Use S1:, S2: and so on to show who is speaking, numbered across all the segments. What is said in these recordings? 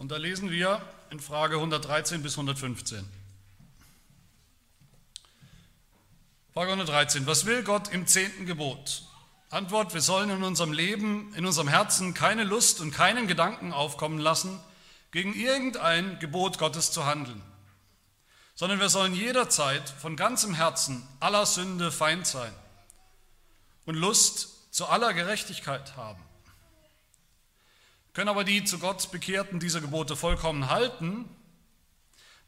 S1: Und da lesen wir in Frage 113 bis 115. Frage 113. Was will Gott im zehnten Gebot? Antwort, wir sollen in unserem Leben, in unserem Herzen keine Lust und keinen Gedanken aufkommen lassen, gegen irgendein Gebot Gottes zu handeln, sondern wir sollen jederzeit von ganzem Herzen aller Sünde Feind sein und Lust zu aller Gerechtigkeit haben. Können aber die zu Gott Bekehrten diese Gebote vollkommen halten?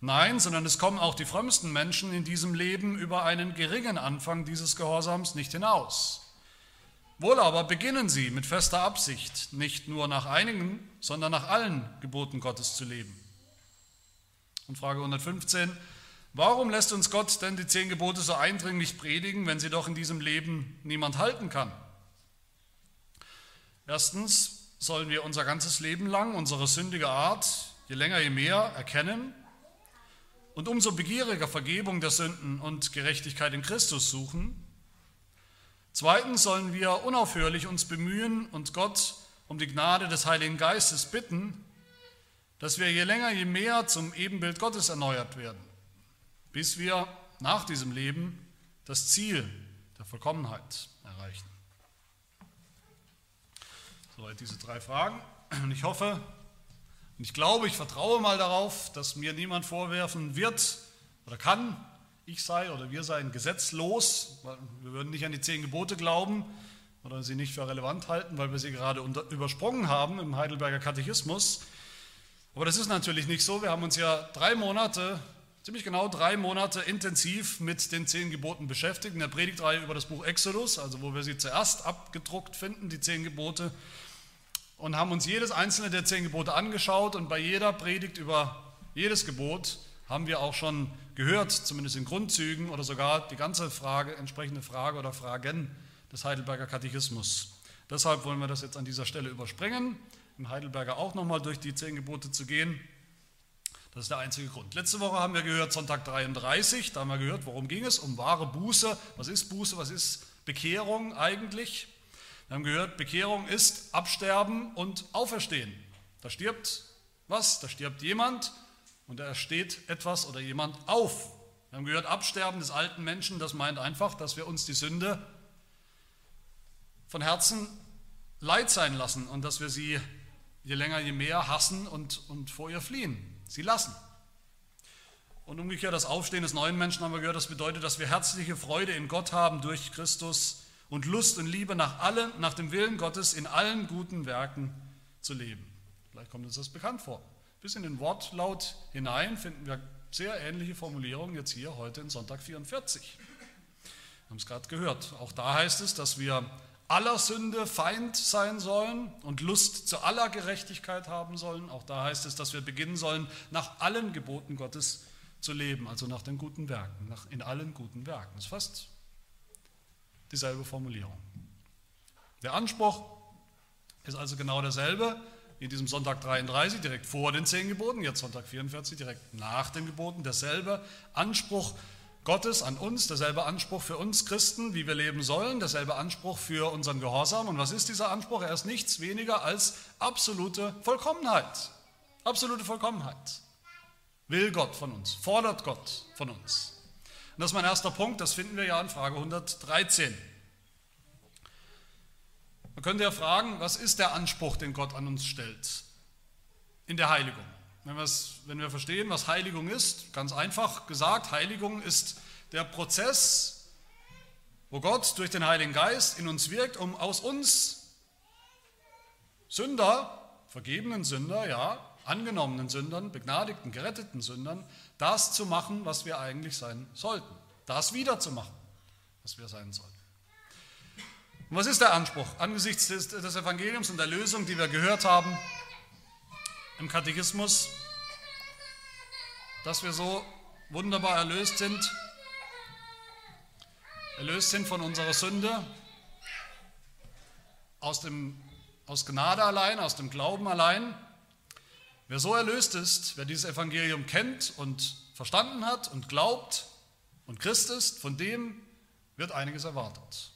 S1: Nein, sondern es kommen auch die frömmsten Menschen in diesem Leben über einen geringen Anfang dieses Gehorsams nicht hinaus. Wohl aber beginnen sie mit fester Absicht, nicht nur nach einigen, sondern nach allen Geboten Gottes zu leben. Und Frage 115, warum lässt uns Gott denn die zehn Gebote so eindringlich predigen, wenn sie doch in diesem Leben niemand halten kann? Erstens, sollen wir unser ganzes Leben lang unsere sündige Art, je länger je mehr, erkennen und umso begieriger Vergebung der Sünden und Gerechtigkeit in Christus suchen. Zweitens sollen wir unaufhörlich uns bemühen und Gott um die Gnade des Heiligen Geistes bitten, dass wir je länger je mehr zum Ebenbild Gottes erneuert werden, bis wir nach diesem Leben das Ziel der Vollkommenheit erreichen. Soweit diese drei Fragen. Und ich hoffe und ich glaube, ich vertraue mal darauf, dass mir niemand vorwerfen wird oder kann, ich sei oder wir seien gesetzlos. Wir würden nicht an die zehn Gebote glauben oder sie nicht für relevant halten, weil wir sie gerade unter, übersprungen haben im Heidelberger Katechismus. Aber das ist natürlich nicht so. Wir haben uns ja drei Monate, ziemlich genau drei Monate intensiv mit den zehn Geboten beschäftigt, in der Predigtreihe über das Buch Exodus, also wo wir sie zuerst abgedruckt finden, die zehn Gebote und haben uns jedes einzelne der zehn Gebote angeschaut und bei jeder Predigt über jedes Gebot haben wir auch schon gehört, zumindest in Grundzügen oder sogar die ganze Frage, entsprechende Frage oder Fragen des Heidelberger Katechismus. Deshalb wollen wir das jetzt an dieser Stelle überspringen, im Heidelberger auch nochmal durch die zehn Gebote zu gehen. Das ist der einzige Grund. Letzte Woche haben wir gehört, Sonntag 33, da haben wir gehört, worum ging es? Um wahre Buße. Was ist Buße? Was ist Bekehrung eigentlich? Wir haben gehört, Bekehrung ist Absterben und Auferstehen. Da stirbt was, da stirbt jemand und da steht etwas oder jemand auf. Wir haben gehört, Absterben des alten Menschen, das meint einfach, dass wir uns die Sünde von Herzen leid sein lassen und dass wir sie je länger, je mehr hassen und, und vor ihr fliehen, sie lassen. Und umgekehrt das Aufstehen des neuen Menschen haben wir gehört, das bedeutet, dass wir herzliche Freude in Gott haben durch Christus und Lust und Liebe nach allem, nach dem Willen Gottes in allen guten Werken zu leben. Vielleicht kommt uns das bekannt vor. Bis in den Wortlaut hinein finden wir sehr ähnliche Formulierungen jetzt hier heute in Sonntag 44. Wir haben es gerade gehört. Auch da heißt es, dass wir aller Sünde Feind sein sollen und Lust zu aller Gerechtigkeit haben sollen. Auch da heißt es, dass wir beginnen sollen, nach allen Geboten Gottes zu leben, also nach den guten Werken, nach, in allen guten Werken. Das ist fast dieselbe Formulierung. Der Anspruch ist also genau derselbe in diesem Sonntag 33, direkt vor den zehn Geboten, jetzt Sonntag 44, direkt nach den Geboten, derselbe Anspruch Gottes an uns, derselbe Anspruch für uns Christen, wie wir leben sollen, derselbe Anspruch für unseren Gehorsam. Und was ist dieser Anspruch? Er ist nichts weniger als absolute Vollkommenheit. Absolute Vollkommenheit. Will Gott von uns, fordert Gott von uns. Und das ist mein erster Punkt, das finden wir ja in Frage 113. Man könnte ja fragen, was ist der Anspruch, den Gott an uns stellt in der Heiligung? Wenn, wenn wir verstehen, was Heiligung ist, ganz einfach gesagt, Heiligung ist der Prozess, wo Gott durch den Heiligen Geist in uns wirkt, um aus uns Sünder, vergebenen Sünder, ja, angenommenen Sündern, begnadigten, geretteten Sündern, das zu machen, was wir eigentlich sein sollten. Das wiederzumachen, was wir sein sollten. Und was ist der Anspruch angesichts des, des Evangeliums und der Lösung, die wir gehört haben im Katechismus, dass wir so wunderbar erlöst sind, erlöst sind von unserer Sünde, aus, dem, aus Gnade allein, aus dem Glauben allein, Wer so erlöst ist, wer dieses Evangelium kennt und verstanden hat und glaubt und Christ ist, von dem wird einiges erwartet.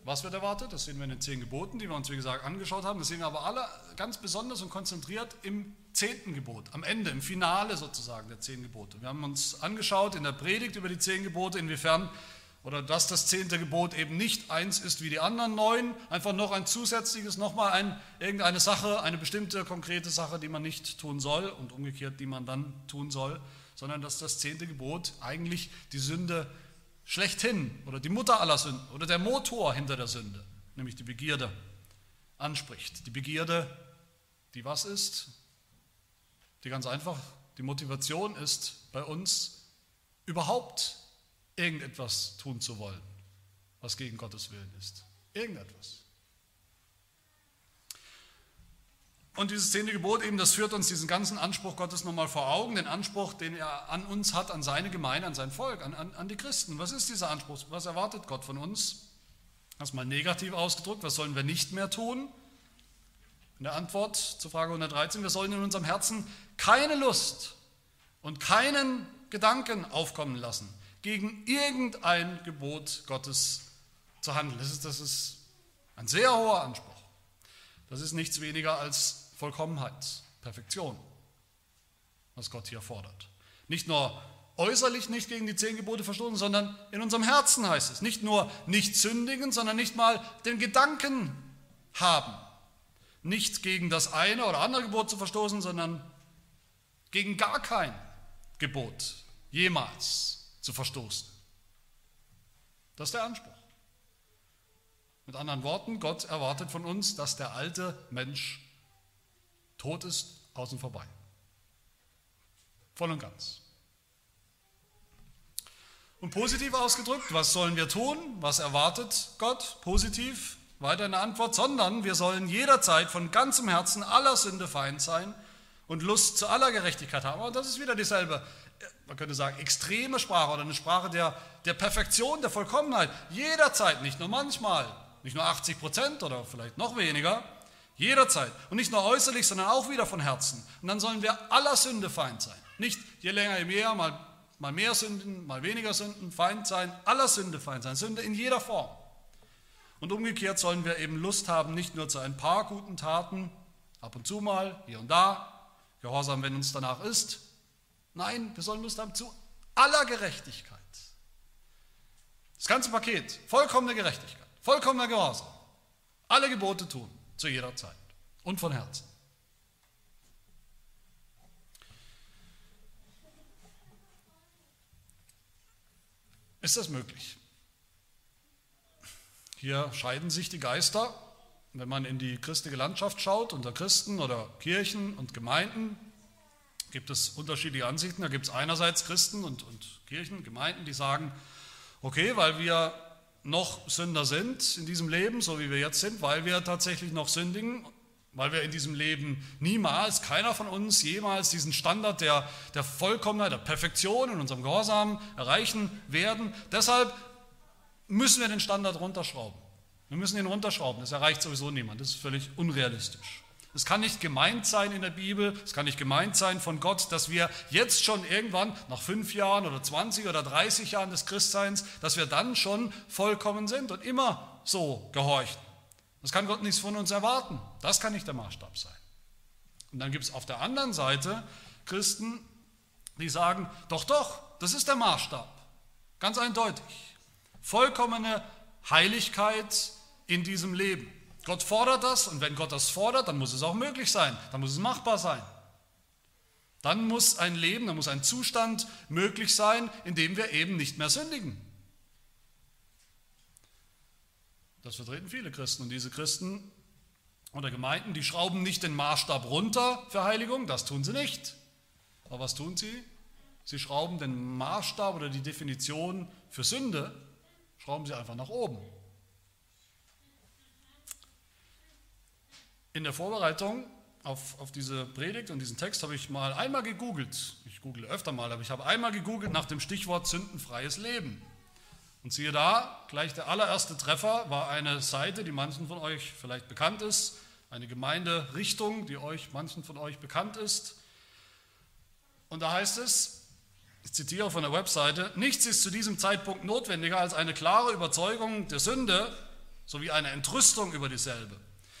S1: Was wird erwartet? Das sehen wir in den zehn Geboten, die wir uns, wie gesagt, angeschaut haben. Das sehen wir aber alle ganz besonders und konzentriert im zehnten Gebot, am Ende, im Finale sozusagen der zehn Gebote. Wir haben uns angeschaut in der Predigt über die zehn Gebote, inwiefern oder dass das zehnte Gebot eben nicht eins ist wie die anderen neun, einfach noch ein zusätzliches, nochmal ein, irgendeine Sache, eine bestimmte konkrete Sache, die man nicht tun soll und umgekehrt, die man dann tun soll, sondern dass das zehnte Gebot eigentlich die Sünde schlechthin oder die Mutter aller Sünden oder der Motor hinter der Sünde, nämlich die Begierde, anspricht. Die Begierde, die was ist? Die ganz einfach, die Motivation ist bei uns überhaupt irgendetwas tun zu wollen, was gegen Gottes Willen ist. Irgendetwas. Und dieses zehnte Gebot eben, das führt uns diesen ganzen Anspruch Gottes nochmal vor Augen, den Anspruch, den er an uns hat, an seine Gemeinde, an sein Volk, an, an, an die Christen. Was ist dieser Anspruch? Was erwartet Gott von uns? Erstmal negativ ausgedrückt, was sollen wir nicht mehr tun? In der Antwort zur Frage 113, wir sollen in unserem Herzen keine Lust und keinen Gedanken aufkommen lassen, gegen irgendein Gebot Gottes zu handeln. Das ist, das ist ein sehr hoher Anspruch. Das ist nichts weniger als Vollkommenheit, Perfektion, was Gott hier fordert. Nicht nur äußerlich nicht gegen die zehn Gebote verstoßen, sondern in unserem Herzen heißt es. Nicht nur nicht sündigen, sondern nicht mal den Gedanken haben. Nicht gegen das eine oder andere Gebot zu verstoßen, sondern gegen gar kein Gebot jemals zu verstoßen. Das ist der Anspruch. Mit anderen Worten, Gott erwartet von uns, dass der alte Mensch tot ist, außen vorbei. Voll und ganz. Und positiv ausgedrückt, was sollen wir tun? Was erwartet Gott positiv? Weiter eine Antwort, sondern wir sollen jederzeit von ganzem Herzen aller Sünde feind sein und Lust zu aller Gerechtigkeit haben. Und das ist wieder dieselbe man könnte sagen, extreme Sprache oder eine Sprache der, der Perfektion, der Vollkommenheit. Jederzeit, nicht nur manchmal, nicht nur 80 Prozent oder vielleicht noch weniger, jederzeit. Und nicht nur äußerlich, sondern auch wieder von Herzen. Und dann sollen wir aller Sünde Feind sein. Nicht je länger, je mehr, mal, mal mehr Sünden, mal weniger Sünden, Feind sein, aller Sünde Feind sein. Sünde in jeder Form. Und umgekehrt sollen wir eben Lust haben, nicht nur zu ein paar guten Taten, ab und zu mal, hier und da, Gehorsam, wenn uns danach ist, Nein, wir sollen Lust haben zu aller Gerechtigkeit. Das ganze Paket, vollkommene Gerechtigkeit, vollkommener Gehorsam. Alle Gebote tun, zu jeder Zeit und von Herzen. Ist das möglich? Hier scheiden sich die Geister. Wenn man in die christliche Landschaft schaut, unter Christen oder Kirchen und Gemeinden, gibt es unterschiedliche Ansichten. Da gibt es einerseits Christen und, und Kirchen, Gemeinden, die sagen, okay, weil wir noch Sünder sind in diesem Leben, so wie wir jetzt sind, weil wir tatsächlich noch sündigen, weil wir in diesem Leben niemals, keiner von uns jemals diesen Standard der, der Vollkommenheit, der Perfektion in unserem Gehorsam erreichen werden. Deshalb müssen wir den Standard runterschrauben. Wir müssen ihn runterschrauben, das erreicht sowieso niemand, das ist völlig unrealistisch. Es kann nicht gemeint sein in der Bibel, es kann nicht gemeint sein von Gott, dass wir jetzt schon irgendwann nach fünf Jahren oder 20 oder 30 Jahren des Christseins, dass wir dann schon vollkommen sind und immer so gehorchen. Das kann Gott nichts von uns erwarten. Das kann nicht der Maßstab sein. Und dann gibt es auf der anderen Seite Christen, die sagen, doch, doch, das ist der Maßstab. Ganz eindeutig. Vollkommene Heiligkeit in diesem Leben. Gott fordert das und wenn Gott das fordert, dann muss es auch möglich sein, dann muss es machbar sein. Dann muss ein Leben, dann muss ein Zustand möglich sein, in dem wir eben nicht mehr sündigen. Das vertreten viele Christen und diese Christen oder Gemeinden, die schrauben nicht den Maßstab runter für Heiligung, das tun sie nicht. Aber was tun sie? Sie schrauben den Maßstab oder die Definition für Sünde, schrauben sie einfach nach oben. In der Vorbereitung auf, auf diese Predigt und diesen Text habe ich mal einmal gegoogelt. Ich google öfter mal, aber ich habe einmal gegoogelt nach dem Stichwort sündenfreies Leben. Und siehe da, gleich der allererste Treffer war eine Seite, die manchen von euch vielleicht bekannt ist, eine Gemeinderichtung, die euch manchen von euch bekannt ist. Und da heißt es, ich zitiere von der Webseite, nichts ist zu diesem Zeitpunkt notwendiger als eine klare Überzeugung der Sünde sowie eine Entrüstung über dieselbe.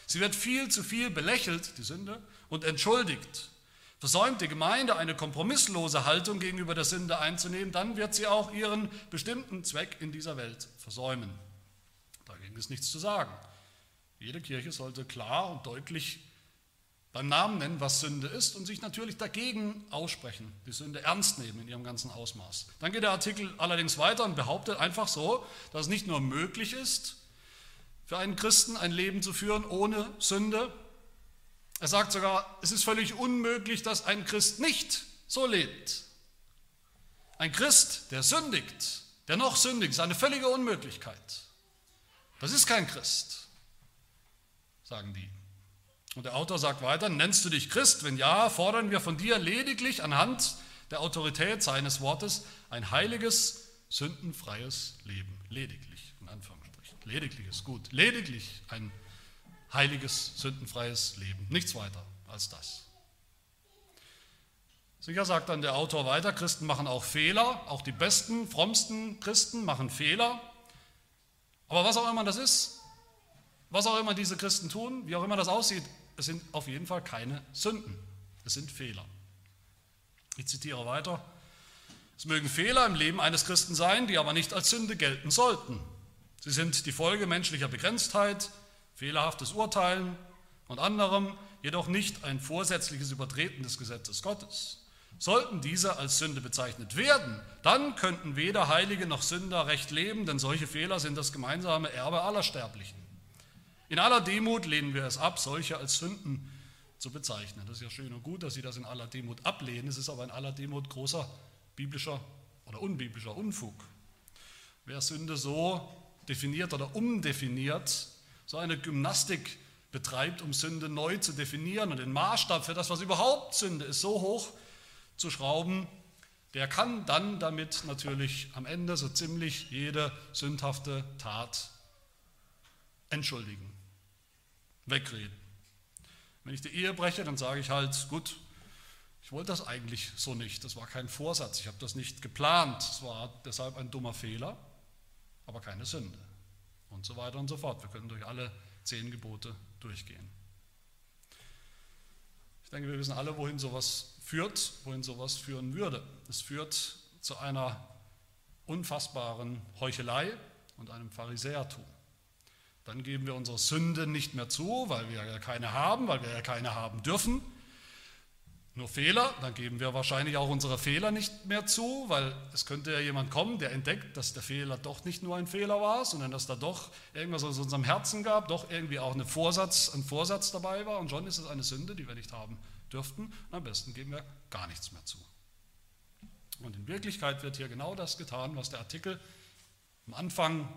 S1: Sie wird viel zu viel belächelt, die Sünde, und entschuldigt. Versäumt die Gemeinde eine kompromisslose Haltung gegenüber der Sünde einzunehmen, dann wird sie auch ihren bestimmten Zweck in dieser Welt versäumen. Dagegen ist nichts zu sagen. Jede Kirche sollte klar und deutlich beim Namen nennen, was Sünde ist und sich natürlich dagegen aussprechen, die Sünde ernst nehmen in ihrem ganzen Ausmaß. Dann geht der Artikel allerdings weiter und behauptet einfach so, dass es nicht nur möglich ist, für einen Christen ein Leben zu führen ohne Sünde. Er sagt sogar, es ist völlig unmöglich, dass ein Christ nicht so lebt. Ein Christ, der sündigt, der noch sündigt, ist eine völlige Unmöglichkeit. Das ist kein Christ, sagen die. Und der Autor sagt weiter, nennst du dich Christ? Wenn ja, fordern wir von dir lediglich anhand der Autorität seines Wortes ein heiliges, sündenfreies Leben. Lediglich, in Anführungsstrichen. Lediglich ist gut. Lediglich ein heiliges, sündenfreies Leben. Nichts weiter als das. Sicher sagt dann der Autor weiter, Christen machen auch Fehler, auch die besten, frommsten Christen machen Fehler. Aber was auch immer das ist, was auch immer diese Christen tun, wie auch immer das aussieht, es sind auf jeden Fall keine Sünden, es sind Fehler. Ich zitiere weiter. Es mögen Fehler im Leben eines Christen sein, die aber nicht als Sünde gelten sollten. Sie sind die Folge menschlicher Begrenztheit, fehlerhaftes Urteilen und anderem, jedoch nicht ein vorsätzliches Übertreten des Gesetzes Gottes. Sollten diese als Sünde bezeichnet werden, dann könnten weder Heilige noch Sünder recht leben, denn solche Fehler sind das gemeinsame Erbe aller Sterblichen. In aller Demut lehnen wir es ab, solche als Sünden zu bezeichnen. Das ist ja schön und gut, dass Sie das in aller Demut ablehnen. Es ist aber in aller Demut großer biblischer oder unbiblischer Unfug. Wer Sünde so definiert oder umdefiniert, so eine Gymnastik betreibt, um Sünde neu zu definieren und den Maßstab für das, was überhaupt Sünde ist, so hoch zu schrauben, der kann dann damit natürlich am Ende so ziemlich jede sündhafte Tat entschuldigen wegreden. Wenn ich die Ehe breche, dann sage ich halt, gut, ich wollte das eigentlich so nicht, das war kein Vorsatz, ich habe das nicht geplant, es war deshalb ein dummer Fehler, aber keine Sünde. Und so weiter und so fort. Wir können durch alle zehn Gebote durchgehen. Ich denke, wir wissen alle, wohin sowas führt, wohin sowas führen würde. Es führt zu einer unfassbaren Heuchelei und einem Pharisäertum. Dann geben wir unsere Sünde nicht mehr zu, weil wir ja keine haben, weil wir ja keine haben dürfen. Nur Fehler, dann geben wir wahrscheinlich auch unsere Fehler nicht mehr zu, weil es könnte ja jemand kommen, der entdeckt, dass der Fehler doch nicht nur ein Fehler war, sondern dass da doch irgendwas aus unserem Herzen gab, doch irgendwie auch eine Vorsatz, ein Vorsatz dabei war und schon ist es eine Sünde, die wir nicht haben dürften. Und am besten geben wir gar nichts mehr zu. Und in Wirklichkeit wird hier genau das getan, was der Artikel am Anfang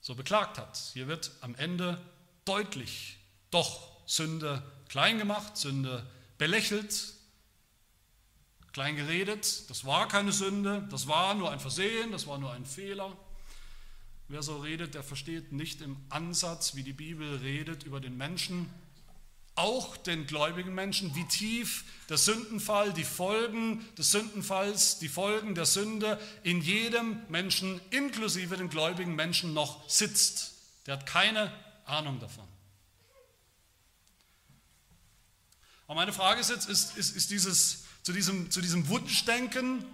S1: so beklagt hat. Hier wird am Ende deutlich doch Sünde klein gemacht, Sünde belächelt, klein geredet. Das war keine Sünde, das war nur ein Versehen, das war nur ein Fehler. Wer so redet, der versteht nicht im Ansatz, wie die Bibel redet über den Menschen, auch den gläubigen Menschen, wie tief der Sündenfall, die Folgen des Sündenfalls, die Folgen der Sünde in jedem Menschen, inklusive den gläubigen Menschen, noch sitzt. Der hat keine Ahnung davon. Aber meine Frage ist jetzt, ist, ist, ist dieses, zu, diesem, zu diesem Wunschdenken,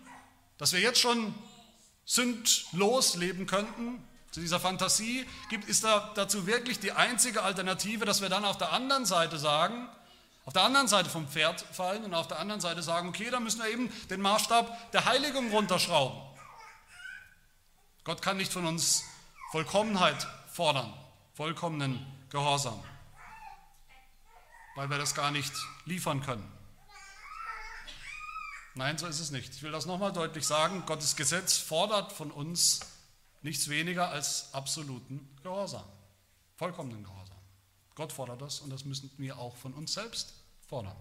S1: dass wir jetzt schon sündlos leben könnten, zu dieser Fantasie gibt, ist da dazu wirklich die einzige Alternative, dass wir dann auf der anderen Seite sagen, auf der anderen Seite vom Pferd fallen und auf der anderen Seite sagen, okay, dann müssen wir eben den Maßstab der Heiligung runterschrauben. Gott kann nicht von uns Vollkommenheit fordern, vollkommenen Gehorsam, weil wir das gar nicht liefern können. Nein, so ist es nicht. Ich will das nochmal deutlich sagen. Gottes Gesetz fordert von uns Nichts weniger als absoluten Gehorsam, vollkommenen Gehorsam. Gott fordert das und das müssen wir auch von uns selbst fordern.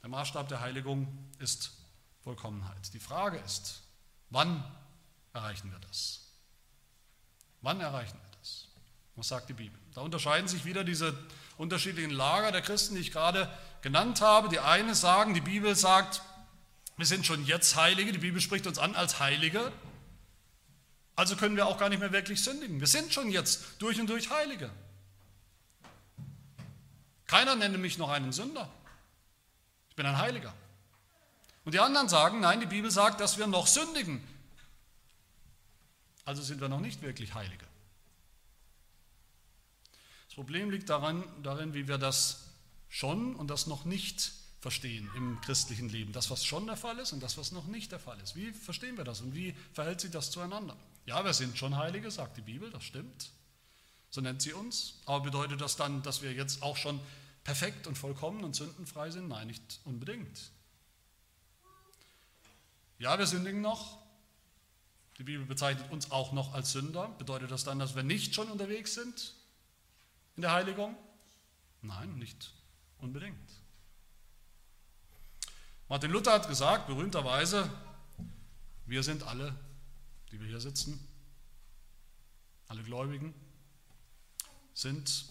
S1: Der Maßstab der Heiligung ist Vollkommenheit. Die Frage ist, wann erreichen wir das? Wann erreichen wir das? Was sagt die Bibel? Da unterscheiden sich wieder diese unterschiedlichen Lager der Christen, die ich gerade genannt habe. Die eine sagen, die Bibel sagt, wir sind schon jetzt Heilige, die Bibel spricht uns an als Heilige. Also können wir auch gar nicht mehr wirklich sündigen. Wir sind schon jetzt durch und durch Heilige. Keiner nenne mich noch einen Sünder. Ich bin ein Heiliger. Und die anderen sagen, nein, die Bibel sagt, dass wir noch sündigen. Also sind wir noch nicht wirklich Heilige. Das Problem liegt daran, darin, wie wir das schon und das noch nicht verstehen im christlichen Leben. Das, was schon der Fall ist und das, was noch nicht der Fall ist. Wie verstehen wir das und wie verhält sich das zueinander? Ja, wir sind schon Heilige, sagt die Bibel, das stimmt. So nennt sie uns. Aber bedeutet das dann, dass wir jetzt auch schon perfekt und vollkommen und sündenfrei sind? Nein, nicht unbedingt. Ja, wir sündigen noch. Die Bibel bezeichnet uns auch noch als Sünder. Bedeutet das dann, dass wir nicht schon unterwegs sind in der Heiligung? Nein, nicht unbedingt. Martin Luther hat gesagt, berühmterweise, wir sind alle, die wir hier sitzen, alle Gläubigen, sind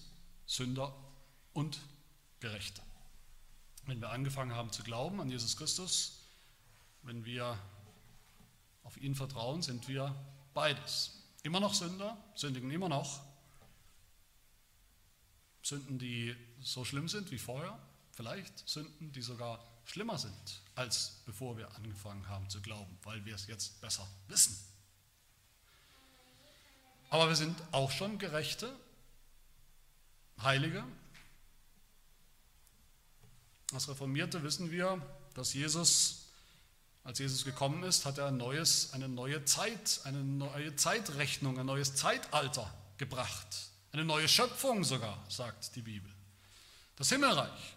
S1: Sünder und Gerechte. Wenn wir angefangen haben zu glauben an Jesus Christus, wenn wir auf ihn vertrauen, sind wir beides. Immer noch Sünder, sündigen immer noch. Sünden, die so schlimm sind wie vorher, vielleicht Sünden, die sogar schlimmer sind, als bevor wir angefangen haben zu glauben, weil wir es jetzt besser wissen. Aber wir sind auch schon Gerechte, Heilige. Als Reformierte wissen wir, dass Jesus als Jesus gekommen ist, hat er ein neues, eine neue Zeit, eine neue Zeitrechnung, ein neues Zeitalter gebracht. Eine neue Schöpfung sogar, sagt die Bibel. Das Himmelreich.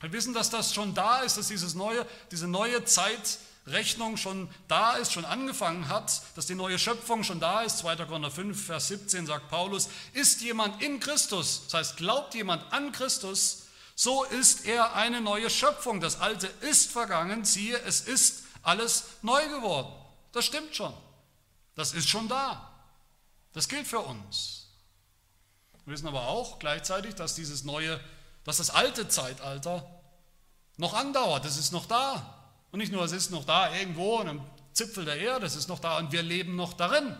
S1: Wir wissen, dass das schon da ist, dass dieses neue, diese neue Zeitrechnung schon da ist, schon angefangen hat, dass die neue Schöpfung schon da ist. 2. Korinther 5, Vers 17 sagt Paulus, ist jemand in Christus, das heißt, glaubt jemand an Christus, so ist er eine neue Schöpfung. Das Alte ist vergangen, siehe, es ist alles neu geworden. Das stimmt schon. Das ist schon da. Das gilt für uns. Wir wissen aber auch gleichzeitig, dass dieses neue, dass das alte Zeitalter noch andauert. Es ist noch da. Und nicht nur, es ist noch da irgendwo an einem Zipfel der Erde, es ist noch da und wir leben noch darin.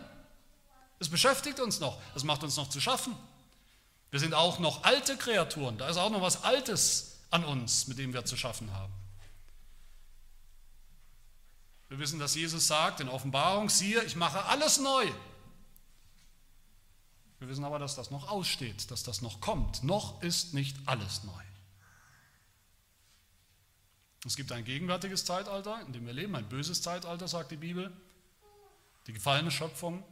S1: Es beschäftigt uns noch, es macht uns noch zu schaffen. Wir sind auch noch alte Kreaturen. Da ist auch noch was Altes an uns, mit dem wir zu schaffen haben. Wir wissen, dass Jesus sagt in Offenbarung, siehe, ich mache alles neu. Wir wissen aber, dass das noch aussteht, dass das noch kommt. Noch ist nicht alles neu. Es gibt ein gegenwärtiges Zeitalter, in dem wir leben, ein böses Zeitalter, sagt die Bibel, die gefallene Schöpfung.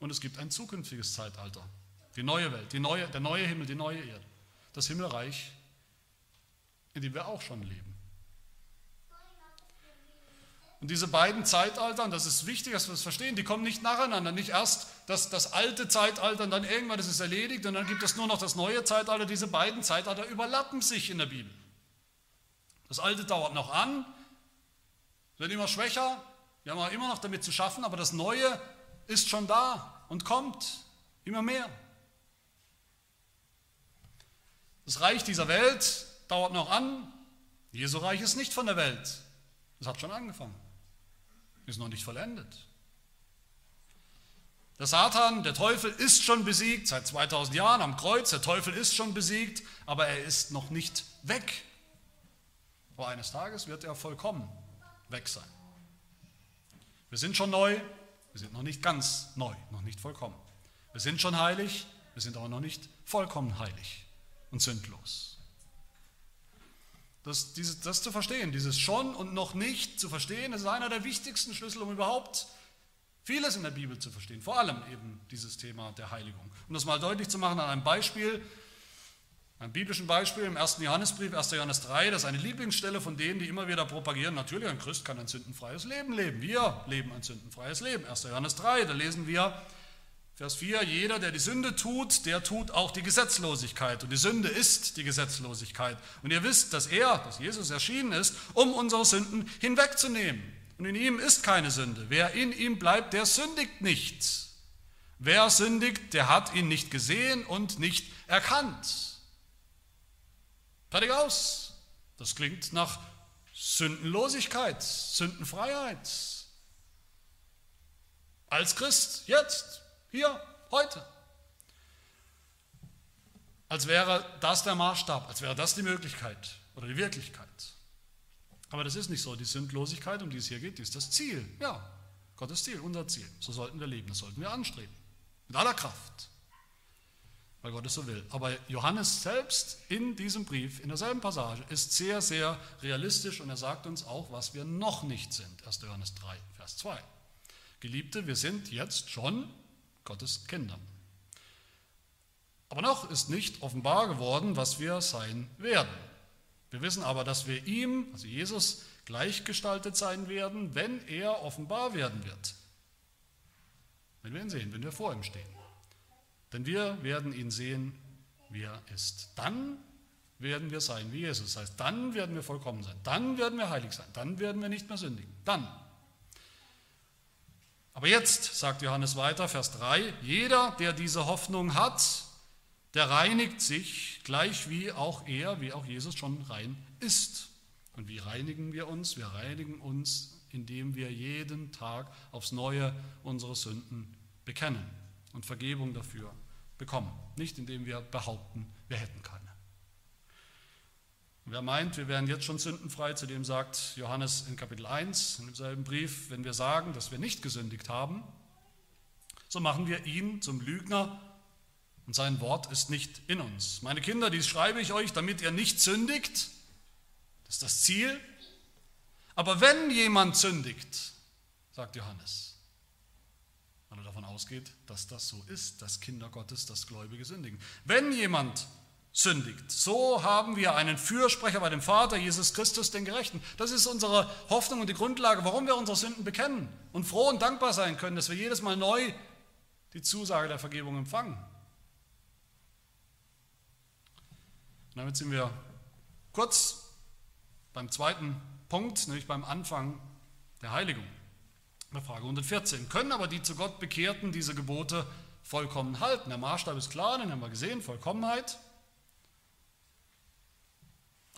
S1: Und es gibt ein zukünftiges Zeitalter, die neue Welt, die neue, der neue Himmel, die neue Erde. Das Himmelreich, in dem wir auch schon leben. Und diese beiden Zeitalter, und das ist wichtig, dass wir das verstehen, die kommen nicht nacheinander. Nicht erst das, das alte Zeitalter und dann irgendwann ist es erledigt und dann gibt es nur noch das neue Zeitalter. Diese beiden Zeitalter überlappen sich in der Bibel. Das alte dauert noch an, wird immer schwächer, wir haben auch immer noch damit zu schaffen, aber das neue ist schon da und kommt immer mehr. Das Reich dieser Welt dauert noch an. Jesu Reich ist nicht von der Welt. Es hat schon angefangen. Ist noch nicht vollendet. Der Satan, der Teufel ist schon besiegt, seit 2000 Jahren am Kreuz. Der Teufel ist schon besiegt, aber er ist noch nicht weg. Aber eines Tages wird er vollkommen weg sein. Wir sind schon neu, wir sind noch nicht ganz neu, noch nicht vollkommen. Wir sind schon heilig, wir sind aber noch nicht vollkommen heilig und sündlos. Das, dieses, das zu verstehen, dieses schon und noch nicht zu verstehen, ist einer der wichtigsten Schlüssel, um überhaupt vieles in der Bibel zu verstehen. Vor allem eben dieses Thema der Heiligung. Um das mal deutlich zu machen an einem Beispiel, einem biblischen Beispiel im 1. Johannesbrief, 1. Johannes 3, das ist eine Lieblingsstelle von denen, die immer wieder propagieren, natürlich ein Christ kann ein sündenfreies Leben leben. Wir leben ein sündenfreies Leben. 1. Johannes 3, da lesen wir, Vers 4, jeder, der die Sünde tut, der tut auch die Gesetzlosigkeit. Und die Sünde ist die Gesetzlosigkeit. Und ihr wisst, dass er, dass Jesus erschienen ist, um unsere Sünden hinwegzunehmen. Und in ihm ist keine Sünde. Wer in ihm bleibt, der sündigt nicht. Wer sündigt, der hat ihn nicht gesehen und nicht erkannt. Fertig aus. Das klingt nach Sündenlosigkeit, Sündenfreiheit. Als Christ, jetzt, hier, heute. Als wäre das der Maßstab, als wäre das die Möglichkeit oder die Wirklichkeit. Aber das ist nicht so. Die Sündlosigkeit, um die es hier geht, die ist das Ziel. Ja, Gottes Ziel, unser Ziel. So sollten wir leben, das sollten wir anstreben. Mit aller Kraft. Weil Gott es so will. Aber Johannes selbst in diesem Brief, in derselben Passage, ist sehr, sehr realistisch und er sagt uns auch, was wir noch nicht sind. 1. Johannes 3, Vers 2. Geliebte, wir sind jetzt schon Gottes Kinder. Aber noch ist nicht offenbar geworden, was wir sein werden. Wir wissen aber, dass wir ihm, also Jesus, gleichgestaltet sein werden, wenn er offenbar werden wird. Wenn wir ihn sehen, wenn wir vor ihm stehen. Denn wir werden ihn sehen, wie er ist. Dann werden wir sein wie Jesus. Das heißt, dann werden wir vollkommen sein. Dann werden wir heilig sein. Dann werden wir nicht mehr sündigen. Dann. Aber jetzt, sagt Johannes weiter, Vers 3, jeder, der diese Hoffnung hat, der reinigt sich, gleich wie auch er, wie auch Jesus schon rein ist. Und wie reinigen wir uns? Wir reinigen uns, indem wir jeden Tag aufs Neue unsere Sünden bekennen und Vergebung dafür bekommen. Nicht indem wir behaupten, wir hätten keine. Wer meint, wir wären jetzt schon sündenfrei, zu dem sagt Johannes in Kapitel 1, in demselben Brief, wenn wir sagen, dass wir nicht gesündigt haben, so machen wir ihn zum Lügner und sein Wort ist nicht in uns. Meine Kinder, dies schreibe ich euch, damit ihr nicht sündigt. Das ist das Ziel. Aber wenn jemand sündigt, sagt Johannes, weil er davon ausgeht, dass das so ist, dass Kinder Gottes, das Gläubige sündigen. Wenn jemand sündigt, so haben wir einen Fürsprecher bei dem Vater, Jesus Christus, den Gerechten. Das ist unsere Hoffnung und die Grundlage, warum wir unsere Sünden bekennen und froh und dankbar sein können, dass wir jedes Mal neu die Zusage der Vergebung empfangen. Damit sind wir kurz beim zweiten Punkt, nämlich beim Anfang der Heiligung. Bei Frage 114. Können aber die zu Gott Bekehrten diese Gebote vollkommen halten? Der Maßstab ist klar, den haben wir gesehen, Vollkommenheit.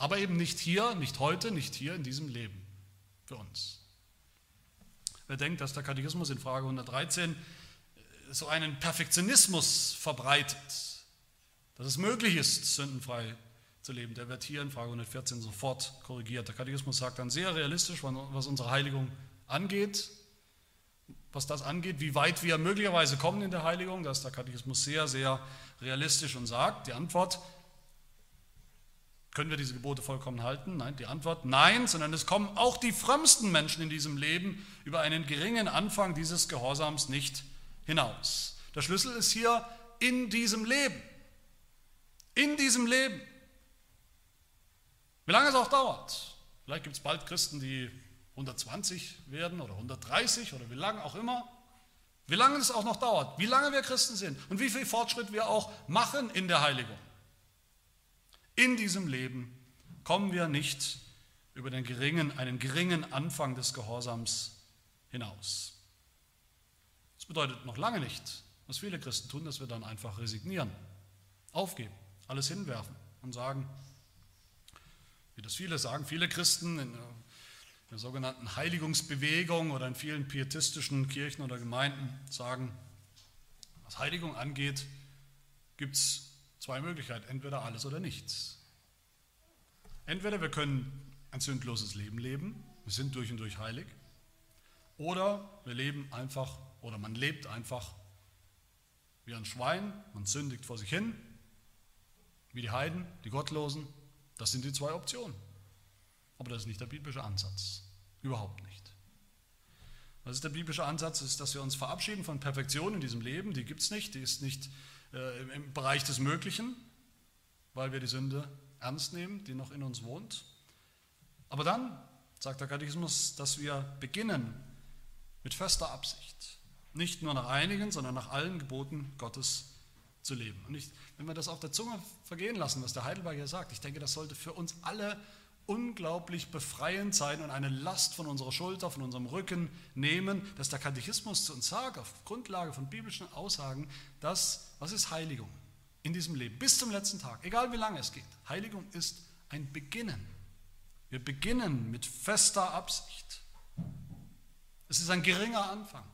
S1: Aber eben nicht hier, nicht heute, nicht hier in diesem Leben für uns. Wer denkt, dass der Katechismus in Frage 113 so einen Perfektionismus verbreitet, dass es möglich ist, sündenfrei zu leben, der wird hier in Frage 114 sofort korrigiert. Der Katechismus sagt dann sehr realistisch, was unsere Heiligung angeht, was das angeht, wie weit wir möglicherweise kommen in der Heiligung. Da ist der Katechismus sehr, sehr realistisch und sagt, die Antwort, können wir diese Gebote vollkommen halten? Nein, die Antwort nein, sondern es kommen auch die frömmsten Menschen in diesem Leben über einen geringen Anfang dieses Gehorsams nicht hinaus. Der Schlüssel ist hier in diesem Leben. In diesem Leben. Wie lange es auch dauert. Vielleicht gibt es bald Christen, die 120 werden oder 130 oder wie lange auch immer. Wie lange es auch noch dauert, wie lange wir Christen sind und wie viel Fortschritt wir auch machen in der Heiligung. In diesem Leben kommen wir nicht über den geringen, einen geringen Anfang des Gehorsams hinaus. Das bedeutet noch lange nicht, was viele Christen tun, dass wir dann einfach resignieren, aufgeben, alles hinwerfen und sagen, wie das viele sagen, viele Christen in der sogenannten Heiligungsbewegung oder in vielen pietistischen Kirchen oder Gemeinden sagen, was Heiligung angeht, gibt es zwei Möglichkeiten, entweder alles oder nichts. Entweder wir können ein sündloses Leben leben, wir sind durch und durch heilig, oder wir leben einfach, oder man lebt einfach wie ein Schwein, man sündigt vor sich hin, wie die Heiden, die Gottlosen. Das sind die zwei Optionen. Aber das ist nicht der biblische Ansatz. Überhaupt nicht. Was ist der biblische Ansatz? Ist, dass wir uns verabschieden von Perfektion in diesem Leben. Die gibt es nicht. Die ist nicht äh, im Bereich des Möglichen, weil wir die Sünde ernst nehmen, die noch in uns wohnt. Aber dann, sagt der Katechismus, dass wir beginnen mit fester Absicht, nicht nur nach einigen, sondern nach allen Geboten Gottes zu leben. Und ich, wenn wir das auf der Zunge vergehen lassen, was der Heidelberg hier sagt, ich denke, das sollte für uns alle unglaublich befreiend sein und eine Last von unserer Schulter, von unserem Rücken nehmen, dass der Katechismus zu uns sagt, auf Grundlage von biblischen Aussagen, dass, was ist Heiligung in diesem Leben, bis zum letzten Tag, egal wie lange es geht. Heiligung ist ein Beginnen. Wir beginnen mit fester Absicht. Es ist ein geringer Anfang.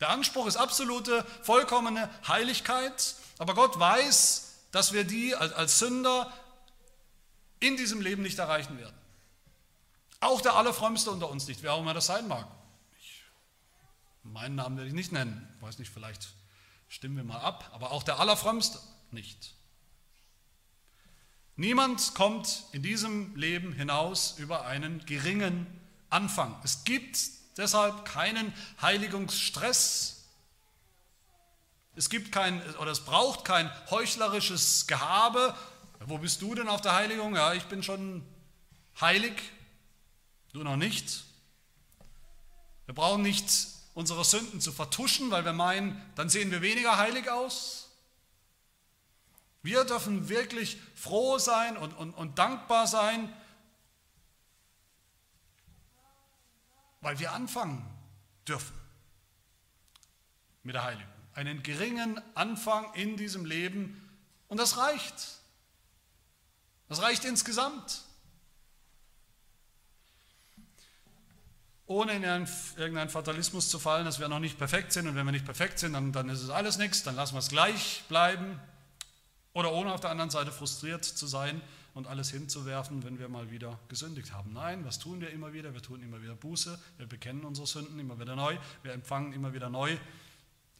S1: Der Anspruch ist absolute, vollkommene Heiligkeit, aber Gott weiß, dass wir die als Sünder in diesem Leben nicht erreichen werden. Auch der Allerfrömmste unter uns nicht, wer auch immer das sein mag. Ich, meinen Namen werde ich nicht nennen, ich weiß nicht, vielleicht stimmen wir mal ab, aber auch der Allerfrömmste nicht. Niemand kommt in diesem Leben hinaus über einen geringen Anfang. Es gibt deshalb keinen Heiligungsstress. Es gibt kein oder es braucht kein heuchlerisches Gehabe. Wo bist du denn auf der Heiligung? Ja, ich bin schon heilig. Du noch nicht. Wir brauchen nicht unsere Sünden zu vertuschen, weil wir meinen, dann sehen wir weniger heilig aus. Wir dürfen wirklich froh sein und, und, und dankbar sein, weil wir anfangen dürfen mit der Heiligung. Einen geringen Anfang in diesem Leben und das reicht. Das reicht insgesamt. Ohne in irgendeinen Fatalismus zu fallen, dass wir noch nicht perfekt sind und wenn wir nicht perfekt sind, dann, dann ist es alles nichts, dann lassen wir es gleich bleiben. Oder ohne auf der anderen Seite frustriert zu sein und alles hinzuwerfen, wenn wir mal wieder gesündigt haben. Nein, was tun wir immer wieder? Wir tun immer wieder Buße, wir bekennen unsere Sünden immer wieder neu, wir empfangen immer wieder neu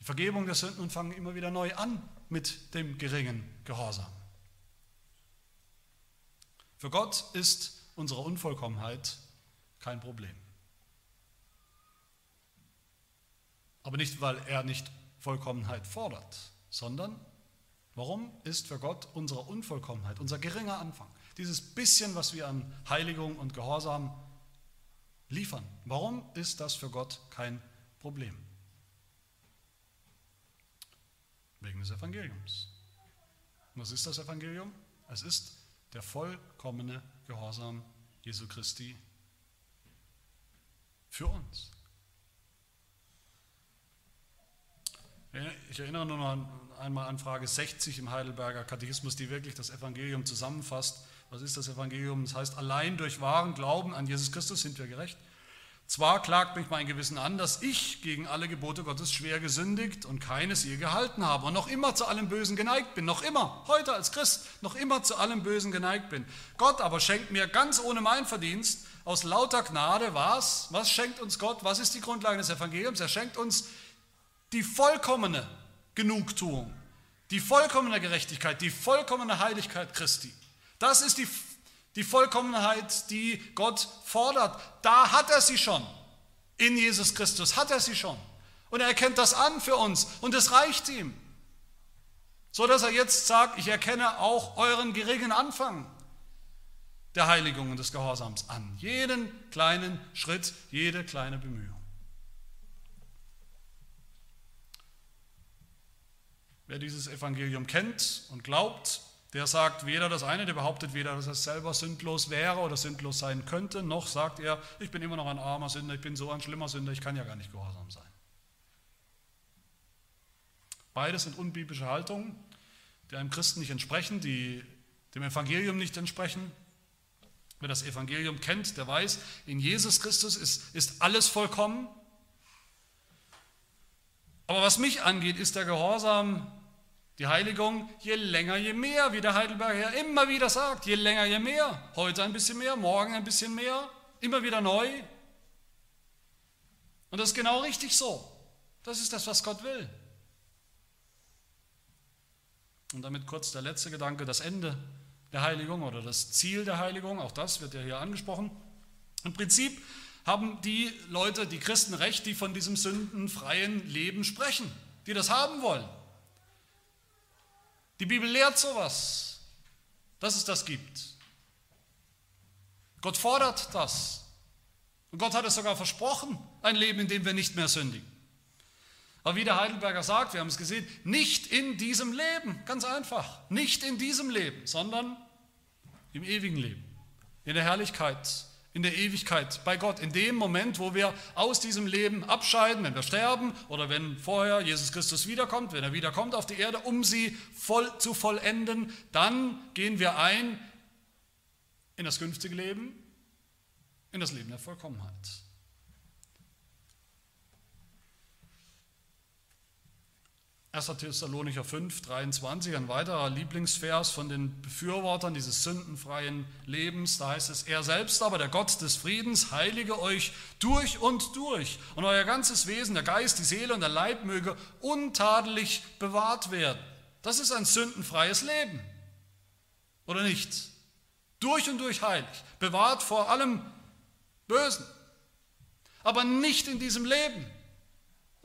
S1: die Vergebung der Sünden und fangen immer wieder neu an mit dem geringen Gehorsam. Für Gott ist unsere Unvollkommenheit kein Problem. Aber nicht, weil er nicht Vollkommenheit fordert, sondern Warum ist für Gott unsere Unvollkommenheit, unser geringer Anfang, dieses bisschen, was wir an Heiligung und Gehorsam liefern, warum ist das für Gott kein Problem? Wegen des Evangeliums. was ist das Evangelium? Es ist der vollkommene Gehorsam Jesu Christi für uns. Ich erinnere nur noch einmal an Frage 60 im Heidelberger Katechismus, die wirklich das Evangelium zusammenfasst. Was ist das Evangelium? Das heißt, allein durch wahren Glauben an Jesus Christus sind wir gerecht. Zwar klagt mich mein Gewissen an, dass ich gegen alle Gebote Gottes schwer gesündigt und keines je gehalten habe und noch immer zu allem Bösen geneigt bin, noch immer, heute als Christ, noch immer zu allem Bösen geneigt bin. Gott aber schenkt mir ganz ohne mein Verdienst aus lauter Gnade was? Was schenkt uns Gott? Was ist die Grundlage des Evangeliums? Er schenkt uns die vollkommene Genugtuung, die vollkommene Gerechtigkeit, die vollkommene Heiligkeit Christi. Das ist die, die Vollkommenheit, die Gott fordert. Da hat er sie schon. In Jesus Christus hat er sie schon. Und er erkennt das an für uns und es reicht ihm. So dass er jetzt sagt, ich erkenne auch euren geringen Anfang der Heiligung und des Gehorsams an. Jeden kleinen Schritt, jede kleine Bemühung. Wer dieses Evangelium kennt und glaubt, der sagt weder das eine, der behauptet weder, dass er selber sündlos wäre oder sündlos sein könnte, noch sagt er, ich bin immer noch ein armer Sünder, ich bin so ein schlimmer Sünder, ich kann ja gar nicht gehorsam sein. Beides sind unbiblische Haltungen, die einem Christen nicht entsprechen, die dem Evangelium nicht entsprechen. Wer das Evangelium kennt, der weiß, in Jesus Christus ist, ist alles vollkommen. Aber was mich angeht, ist der Gehorsam die Heiligung, je länger, je mehr, wie der Heidelberger immer wieder sagt, je länger, je mehr. Heute ein bisschen mehr, morgen ein bisschen mehr, immer wieder neu. Und das ist genau richtig so. Das ist das, was Gott will. Und damit kurz der letzte Gedanke, das Ende der Heiligung oder das Ziel der Heiligung, auch das wird ja hier angesprochen. Im Prinzip haben die Leute, die Christen recht, die von diesem sündenfreien Leben sprechen, die das haben wollen. Die Bibel lehrt sowas, dass es das gibt. Gott fordert das. Und Gott hat es sogar versprochen, ein Leben, in dem wir nicht mehr sündigen. Aber wie der Heidelberger sagt, wir haben es gesehen, nicht in diesem Leben, ganz einfach, nicht in diesem Leben, sondern im ewigen Leben, in der Herrlichkeit in der Ewigkeit bei Gott. In dem Moment, wo wir aus diesem Leben abscheiden, wenn wir sterben oder wenn vorher Jesus Christus wiederkommt, wenn er wiederkommt auf die Erde, um sie voll zu vollenden, dann gehen wir ein in das künftige Leben, in das Leben der Vollkommenheit. 1. Thessalonicher 5, 23, ein weiterer Lieblingsvers von den Befürwortern dieses sündenfreien Lebens. Da heißt es, er selbst aber, der Gott des Friedens, heilige euch durch und durch. Und euer ganzes Wesen, der Geist, die Seele und der Leib möge untadelig bewahrt werden. Das ist ein sündenfreies Leben. Oder nicht? Durch und durch heilig, bewahrt vor allem Bösen. Aber nicht in diesem Leben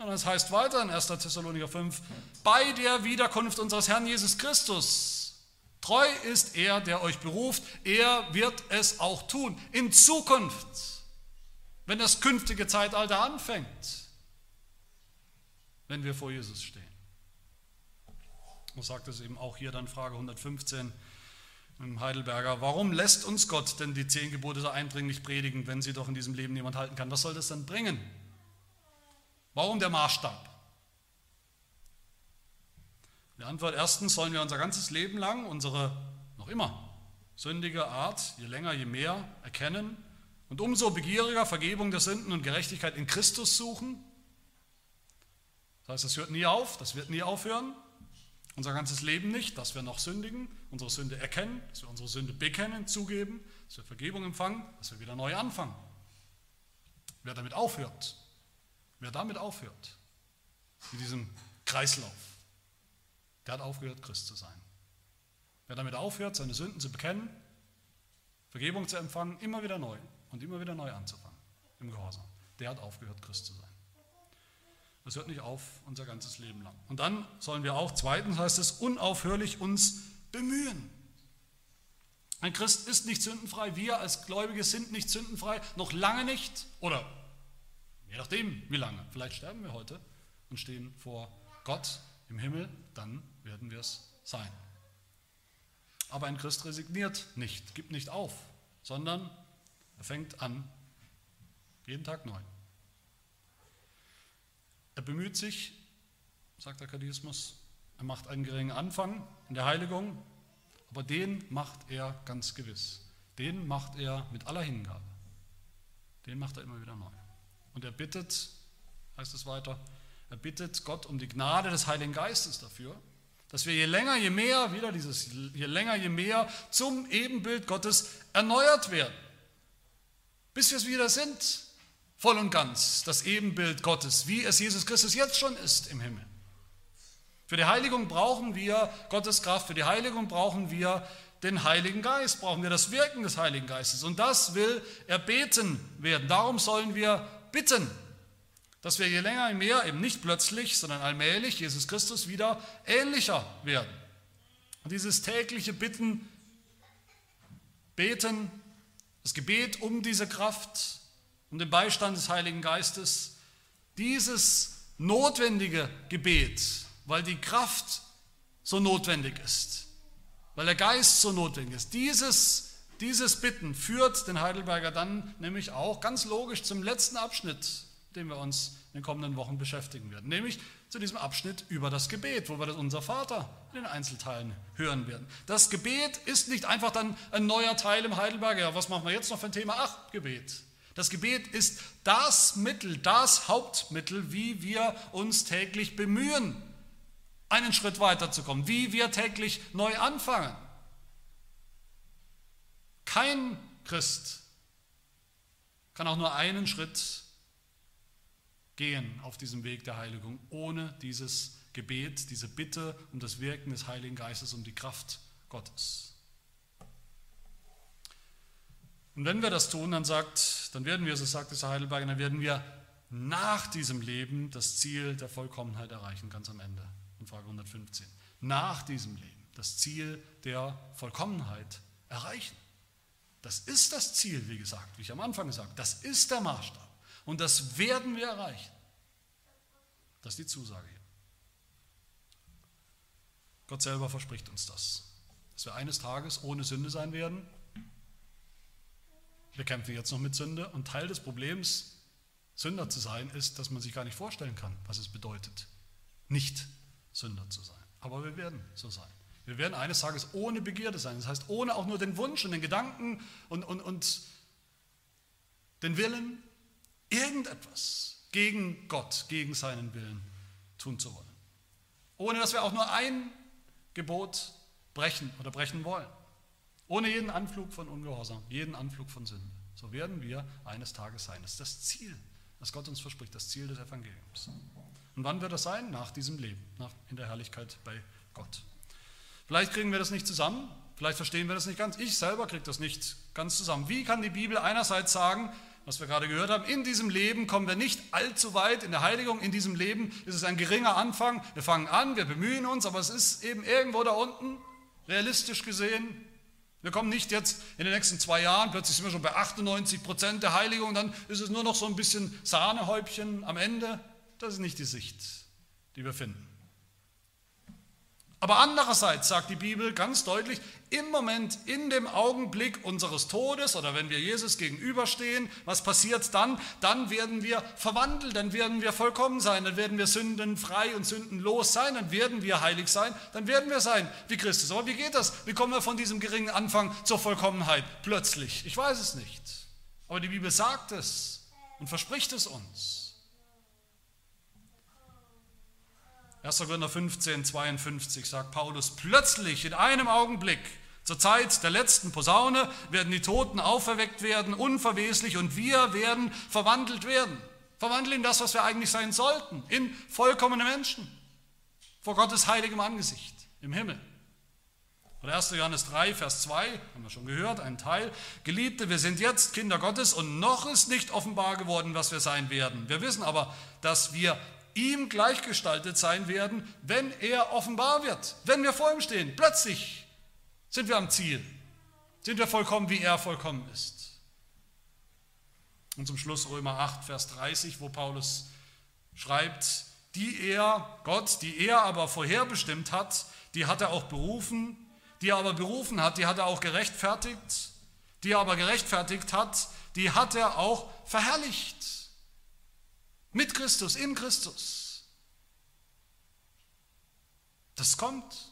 S1: sondern es heißt weiter in 1. Thessalonicher 5, bei der Wiederkunft unseres Herrn Jesus Christus. Treu ist er, der euch beruft, er wird es auch tun. In Zukunft, wenn das künftige Zeitalter anfängt, wenn wir vor Jesus stehen. Und sagt es eben auch hier dann Frage 115 im Heidelberger, warum lässt uns Gott denn die zehn Gebote so eindringlich predigen, wenn sie doch in diesem Leben niemand halten kann? Was soll das dann bringen? Warum der Maßstab? Die Antwort erstens sollen wir unser ganzes Leben lang unsere noch immer sündige Art, je länger, je mehr erkennen und umso begieriger Vergebung der Sünden und Gerechtigkeit in Christus suchen. Das heißt, das hört nie auf, das wird nie aufhören. Unser ganzes Leben nicht, dass wir noch sündigen, unsere Sünde erkennen, dass wir unsere Sünde bekennen, zugeben, dass wir Vergebung empfangen, dass wir wieder neu anfangen. Wer damit aufhört, Wer damit aufhört, in diesem Kreislauf, der hat aufgehört, Christ zu sein. Wer damit aufhört, seine Sünden zu bekennen, Vergebung zu empfangen, immer wieder neu und immer wieder neu anzufangen im Gehorsam, der hat aufgehört, Christ zu sein. Das hört nicht auf unser ganzes Leben lang. Und dann sollen wir auch, zweitens heißt es, unaufhörlich uns bemühen. Ein Christ ist nicht sündenfrei, wir als Gläubige sind nicht sündenfrei, noch lange nicht oder Je nachdem, wie lange. Vielleicht sterben wir heute und stehen vor Gott im Himmel, dann werden wir es sein. Aber ein Christ resigniert nicht, gibt nicht auf, sondern er fängt an, jeden Tag neu. Er bemüht sich, sagt der Katechismus, er macht einen geringen Anfang in der Heiligung, aber den macht er ganz gewiss. Den macht er mit aller Hingabe. Den macht er immer wieder neu. Und er bittet, heißt es weiter, er bittet Gott um die Gnade des Heiligen Geistes dafür, dass wir je länger, je mehr, wieder dieses, je länger, je mehr zum Ebenbild Gottes erneuert werden, bis wir es wieder sind, voll und ganz, das Ebenbild Gottes, wie es Jesus Christus jetzt schon ist im Himmel. Für die Heiligung brauchen wir Gottes Kraft, für die Heiligung brauchen wir den Heiligen Geist, brauchen wir das Wirken des Heiligen Geistes. Und das will erbeten werden. Darum sollen wir bitten, dass wir je länger je mehr, eben nicht plötzlich, sondern allmählich Jesus Christus wieder ähnlicher werden. Und dieses tägliche Bitten, Beten, das Gebet um diese Kraft, um den Beistand des Heiligen Geistes, dieses notwendige Gebet, weil die Kraft so notwendig ist, weil der Geist so notwendig ist, dieses dieses Bitten führt den Heidelberger dann nämlich auch ganz logisch zum letzten Abschnitt, den wir uns in den kommenden Wochen beschäftigen werden, nämlich zu diesem Abschnitt über das Gebet, wo wir das Unser Vater in den Einzelteilen hören werden. Das Gebet ist nicht einfach dann ein neuer Teil im Heidelberger. Ja, was machen wir jetzt noch für ein Thema? Ach, Gebet. Das Gebet ist das Mittel, das Hauptmittel, wie wir uns täglich bemühen, einen Schritt weiterzukommen, wie wir täglich neu anfangen. Kein Christ kann auch nur einen Schritt gehen auf diesem Weg der Heiligung ohne dieses Gebet, diese Bitte um das Wirken des Heiligen Geistes, um die Kraft Gottes. Und wenn wir das tun, dann sagt, dann werden wir, so sagt es Heidelberger, dann werden wir nach diesem Leben das Ziel der Vollkommenheit erreichen, ganz am Ende, in Frage 115. Nach diesem Leben das Ziel der Vollkommenheit erreichen. Das ist das Ziel, wie gesagt, wie ich am Anfang gesagt habe. Das ist der Maßstab. Und das werden wir erreichen. Das ist die Zusage hier. Gott selber verspricht uns das. Dass wir eines Tages ohne Sünde sein werden. Wir kämpfen jetzt noch mit Sünde. Und Teil des Problems, Sünder zu sein, ist, dass man sich gar nicht vorstellen kann, was es bedeutet, nicht Sünder zu sein. Aber wir werden so sein. Wir werden eines Tages ohne Begierde sein. Das heißt, ohne auch nur den Wunsch und den Gedanken und, und, und den Willen, irgendetwas gegen Gott, gegen seinen Willen tun zu wollen. ohne dass wir auch nur ein Gebot brechen oder brechen wollen. Ohne jeden Anflug von Ungehorsam, jeden Anflug von Sünde. So werden wir eines Tages sein. Das ist das Ziel, das Gott uns verspricht, das Ziel des Evangeliums. Und wann wird das sein? Nach diesem Leben, nach, in der Herrlichkeit bei Gott. Vielleicht kriegen wir das nicht zusammen, vielleicht verstehen wir das nicht ganz. Ich selber kriege das nicht ganz zusammen. Wie kann die Bibel einerseits sagen, was wir gerade gehört haben, in diesem Leben kommen wir nicht allzu weit in der Heiligung, in diesem Leben ist es ein geringer Anfang, wir fangen an, wir bemühen uns, aber es ist eben irgendwo da unten, realistisch gesehen, wir kommen nicht jetzt in den nächsten zwei Jahren, plötzlich sind wir schon bei 98 Prozent der Heiligung, dann ist es nur noch so ein bisschen Sahnehäubchen am Ende. Das ist nicht die Sicht, die wir finden. Aber andererseits sagt die Bibel ganz deutlich, im Moment, in dem Augenblick unseres Todes oder wenn wir Jesus gegenüberstehen, was passiert dann? Dann werden wir verwandelt, dann werden wir vollkommen sein, dann werden wir sündenfrei und sündenlos sein, dann werden wir heilig sein, dann werden wir sein wie Christus. Aber wie geht das? Wie kommen wir von diesem geringen Anfang zur Vollkommenheit plötzlich? Ich weiß es nicht. Aber die Bibel sagt es und verspricht es uns. 1. Korinther 15, 52 sagt Paulus, plötzlich in einem Augenblick, zur Zeit der letzten Posaune, werden die Toten auferweckt werden, unverweslich, und wir werden verwandelt werden. Verwandelt in das, was wir eigentlich sein sollten, in vollkommene Menschen, vor Gottes heiligem Angesicht, im Himmel. Oder 1. Johannes 3, Vers 2, haben wir schon gehört, ein Teil. Geliebte, wir sind jetzt Kinder Gottes und noch ist nicht offenbar geworden, was wir sein werden. Wir wissen aber, dass wir ihm gleichgestaltet sein werden, wenn er offenbar wird, wenn wir vor ihm stehen. Plötzlich sind wir am Ziel, sind wir vollkommen, wie er vollkommen ist. Und zum Schluss Römer 8, Vers 30, wo Paulus schreibt, die er, Gott, die er aber vorherbestimmt hat, die hat er auch berufen, die er aber berufen hat, die hat er auch gerechtfertigt, die er aber gerechtfertigt hat, die hat er auch verherrlicht. Mit Christus, in Christus. Das kommt.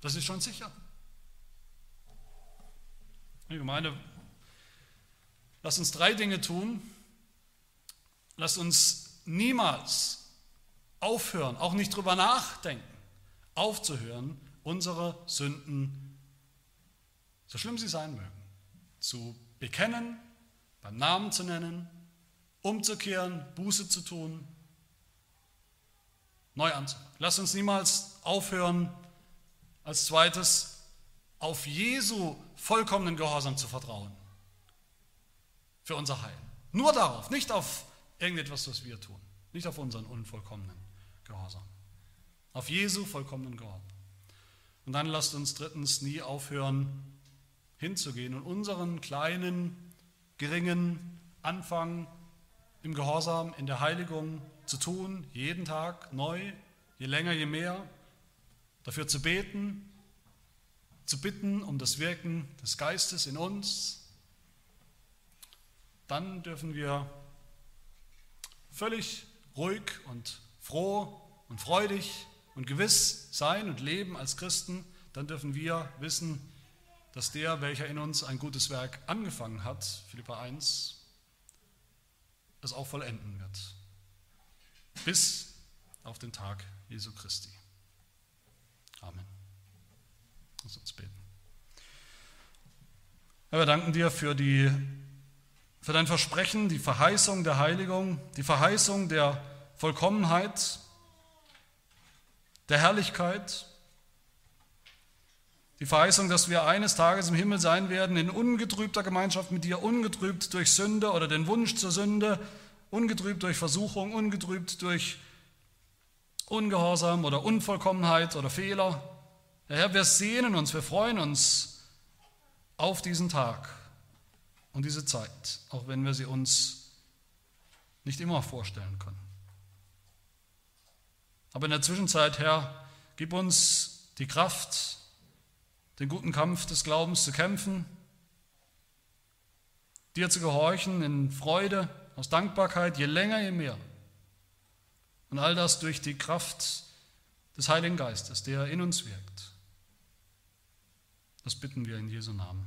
S1: Das ist schon sicher. Ich meine, lass uns drei Dinge tun. Lass uns niemals aufhören, auch nicht drüber nachdenken, aufzuhören, unsere Sünden, so schlimm sie sein mögen, zu bekennen, beim Namen zu nennen umzukehren, Buße zu tun, neu anzufangen. Lass uns niemals aufhören, als zweites auf Jesu vollkommenen Gehorsam zu vertrauen. Für unser Heil. Nur darauf, nicht auf irgendetwas, was wir tun. Nicht auf unseren unvollkommenen Gehorsam. Auf Jesu vollkommenen Gehorsam. Und dann lasst uns drittens nie aufhören, hinzugehen und unseren kleinen, geringen Anfang im Gehorsam, in der Heiligung zu tun, jeden Tag neu, je länger, je mehr, dafür zu beten, zu bitten um das Wirken des Geistes in uns, dann dürfen wir völlig ruhig und froh und freudig und gewiss sein und leben als Christen, dann dürfen wir wissen, dass der, welcher in uns ein gutes Werk angefangen hat, Philippa 1, es auch vollenden wird. Bis auf den Tag Jesu Christi. Amen. Lass uns beten. Herr, wir danken dir für, die, für dein Versprechen, die Verheißung der Heiligung, die Verheißung der Vollkommenheit, der Herrlichkeit, die Verheißung, dass wir eines Tages im Himmel sein werden, in ungetrübter Gemeinschaft mit dir, ungetrübt durch Sünde oder den Wunsch zur Sünde, ungetrübt durch Versuchung, ungetrübt durch Ungehorsam oder Unvollkommenheit oder Fehler. Herr, wir sehnen uns, wir freuen uns auf diesen Tag und diese Zeit, auch wenn wir sie uns nicht immer vorstellen können. Aber in der Zwischenzeit, Herr, gib uns die Kraft, den guten Kampf des Glaubens zu kämpfen, dir zu gehorchen in Freude, aus Dankbarkeit, je länger, je mehr. Und all das durch die Kraft des Heiligen Geistes, der in uns wirkt. Das bitten wir in Jesu Namen.